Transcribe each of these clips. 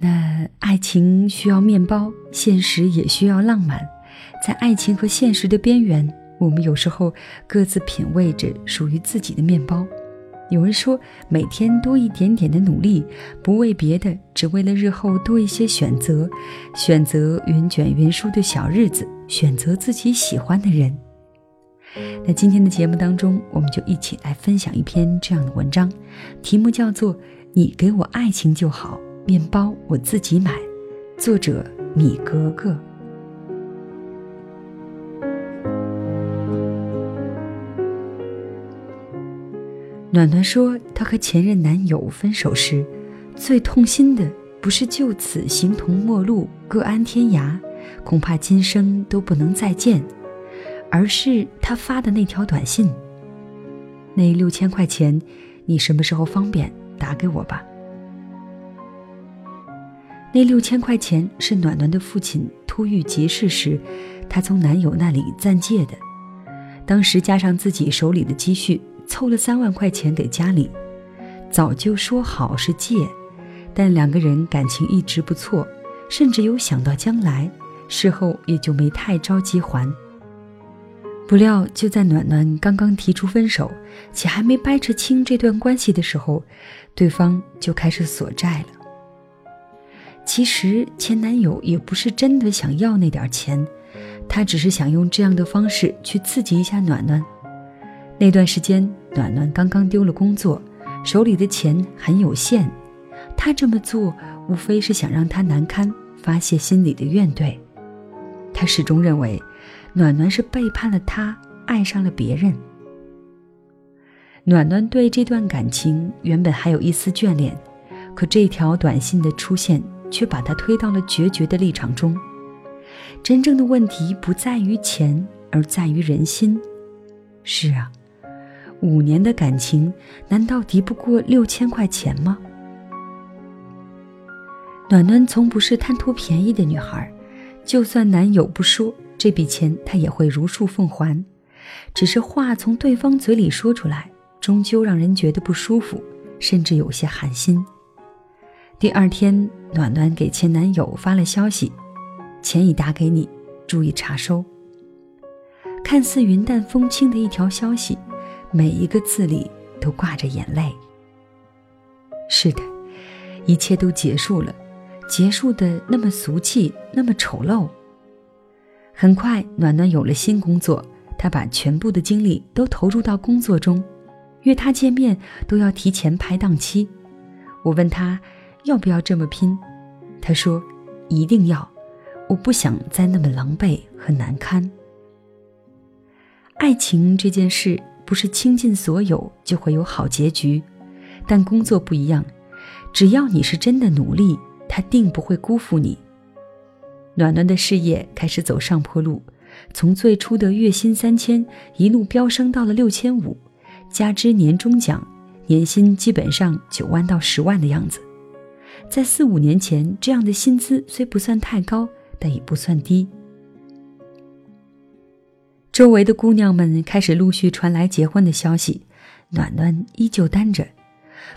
那爱情需要面包，现实也需要浪漫，在爱情和现实的边缘，我们有时候各自品味着属于自己的面包。有人说，每天多一点点的努力，不为别的，只为了日后多一些选择，选择云卷云舒的小日子，选择自己喜欢的人。那今天的节目当中，我们就一起来分享一篇这样的文章，题目叫做《你给我爱情就好，面包我自己买》，作者米格格。暖暖说，她和前任男友分手时，最痛心的不是就此形同陌路、各安天涯，恐怕今生都不能再见，而是他发的那条短信：“那六千块钱，你什么时候方便打给我吧？”那六千块钱是暖暖的父亲突遇急事时，她从男友那里暂借的，当时加上自己手里的积蓄。凑了三万块钱给家里，早就说好是借，但两个人感情一直不错，甚至有想到将来，事后也就没太着急还。不料就在暖暖刚刚提出分手，且还没掰扯清这段关系的时候，对方就开始索债了。其实前男友也不是真的想要那点钱，他只是想用这样的方式去刺激一下暖暖。那段时间，暖暖刚刚丢了工作，手里的钱很有限。他这么做，无非是想让他难堪，发泄心里的怨怼。他始终认为，暖暖是背叛了他，爱上了别人。暖暖对这段感情原本还有一丝眷恋，可这条短信的出现，却把他推到了决绝的立场中。真正的问题不在于钱，而在于人心。是啊。五年的感情，难道敌不过六千块钱吗？暖暖从不是贪图便宜的女孩，就算男友不说这笔钱，她也会如数奉还。只是话从对方嘴里说出来，终究让人觉得不舒服，甚至有些寒心。第二天，暖暖给前男友发了消息：“钱已打给你，注意查收。”看似云淡风轻的一条消息。每一个字里都挂着眼泪。是的，一切都结束了，结束的那么俗气，那么丑陋。很快，暖暖有了新工作，她把全部的精力都投入到工作中，约他见面都要提前排档期。我问他要不要这么拼，他说一定要，我不想再那么狼狈和难堪。爱情这件事。不是倾尽所有就会有好结局，但工作不一样，只要你是真的努力，他定不会辜负你。暖暖的事业开始走上坡路，从最初的月薪三千一路飙升到了六千五，加之年终奖，年薪基本上九万到十万的样子。在四五年前，这样的薪资虽不算太高，但也不算低。周围的姑娘们开始陆续传来结婚的消息，暖暖依旧单着。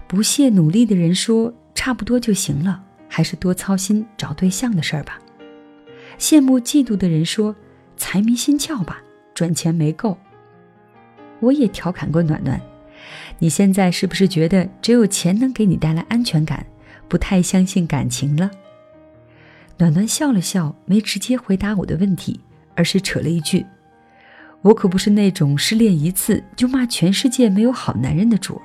不懈努力的人说：“差不多就行了，还是多操心找对象的事儿吧。”羡慕嫉妒的人说：“财迷心窍吧，赚钱没够。”我也调侃过暖暖：“你现在是不是觉得只有钱能给你带来安全感，不太相信感情了？”暖暖笑了笑，没直接回答我的问题，而是扯了一句。我可不是那种失恋一次就骂全世界没有好男人的主儿。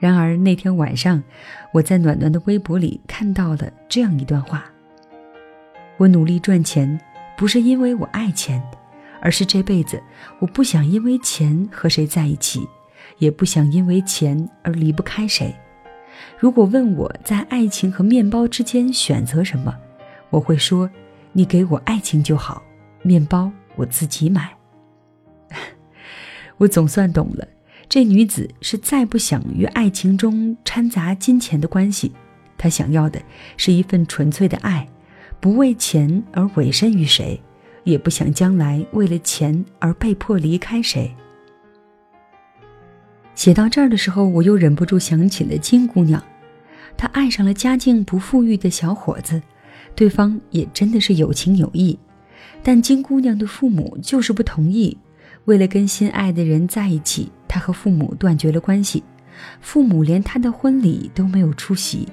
然而那天晚上，我在暖暖的微博里看到了这样一段话：我努力赚钱，不是因为我爱钱，而是这辈子我不想因为钱和谁在一起，也不想因为钱而离不开谁。如果问我在爱情和面包之间选择什么，我会说，你给我爱情就好，面包我自己买。我总算懂了，这女子是再不想与爱情中掺杂金钱的关系，她想要的是一份纯粹的爱，不为钱而委身于谁，也不想将来为了钱而被迫离开谁。写到这儿的时候，我又忍不住想起了金姑娘，她爱上了家境不富裕的小伙子，对方也真的是有情有义，但金姑娘的父母就是不同意。为了跟心爱的人在一起，她和父母断绝了关系，父母连她的婚礼都没有出席。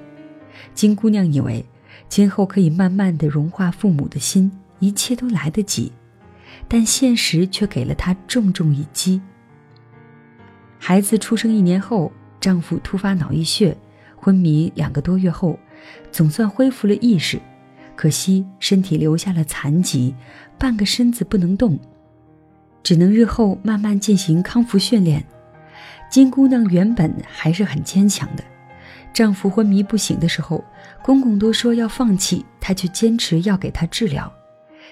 金姑娘以为今后可以慢慢的融化父母的心，一切都来得及，但现实却给了她重重一击。孩子出生一年后，丈夫突发脑溢血，昏迷两个多月后，总算恢复了意识，可惜身体留下了残疾，半个身子不能动。只能日后慢慢进行康复训练。金姑娘原本还是很坚强的，丈夫昏迷不醒的时候，公公都说要放弃，她却坚持要给他治疗。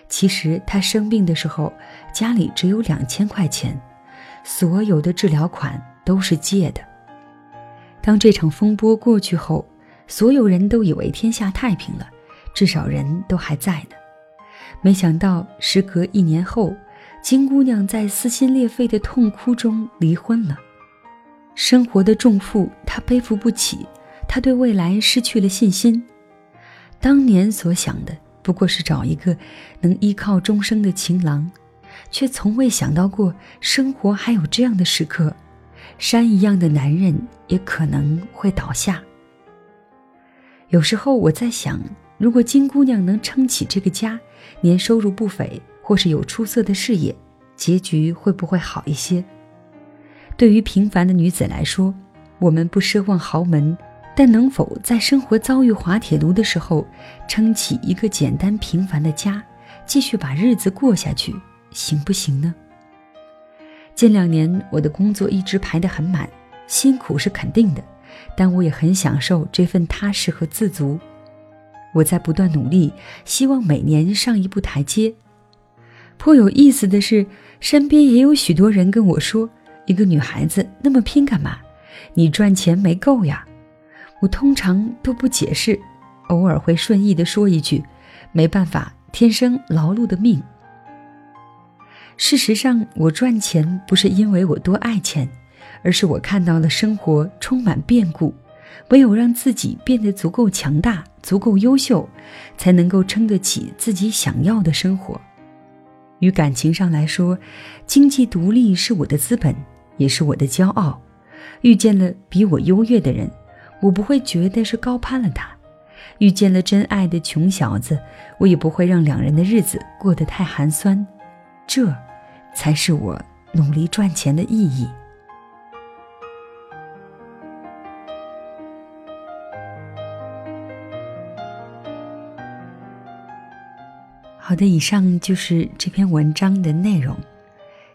其实她生病的时候，家里只有两千块钱，所有的治疗款都是借的。当这场风波过去后，所有人都以为天下太平了，至少人都还在呢。没想到时隔一年后。金姑娘在撕心裂肺的痛哭中离婚了，生活的重负她背负不起，她对未来失去了信心。当年所想的不过是找一个能依靠终生的情郎，却从未想到过生活还有这样的时刻，山一样的男人也可能会倒下。有时候我在想，如果金姑娘能撑起这个家，年收入不菲。或是有出色的事业，结局会不会好一些？对于平凡的女子来说，我们不奢望豪门，但能否在生活遭遇滑铁卢的时候，撑起一个简单平凡的家，继续把日子过下去，行不行呢？近两年我的工作一直排得很满，辛苦是肯定的，但我也很享受这份踏实和自足。我在不断努力，希望每年上一步台阶。颇有意思的是，身边也有许多人跟我说：“一个女孩子那么拼干嘛？你赚钱没够呀？”我通常都不解释，偶尔会顺意的说一句：“没办法，天生劳碌的命。”事实上，我赚钱不是因为我多爱钱，而是我看到了生活充满变故，唯有让自己变得足够强大、足够优秀，才能够撑得起自己想要的生活。与感情上来说，经济独立是我的资本，也是我的骄傲。遇见了比我优越的人，我不会觉得是高攀了他；遇见了真爱的穷小子，我也不会让两人的日子过得太寒酸。这，才是我努力赚钱的意义。好的，以上就是这篇文章的内容。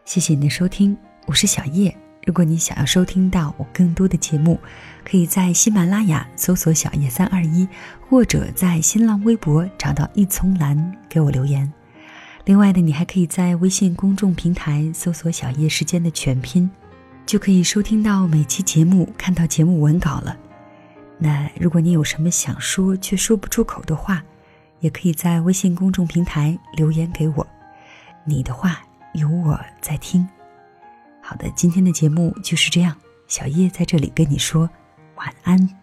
谢谢你的收听，我是小叶。如果你想要收听到我更多的节目，可以在喜马拉雅搜索“小叶三二一”，或者在新浪微博找到一丛蓝给我留言。另外呢，你还可以在微信公众平台搜索“小叶时间”的全拼，就可以收听到每期节目，看到节目文稿了。那如果你有什么想说却说不出口的话，也可以在微信公众平台留言给我，你的话有我在听。好的，今天的节目就是这样，小叶在这里跟你说晚安。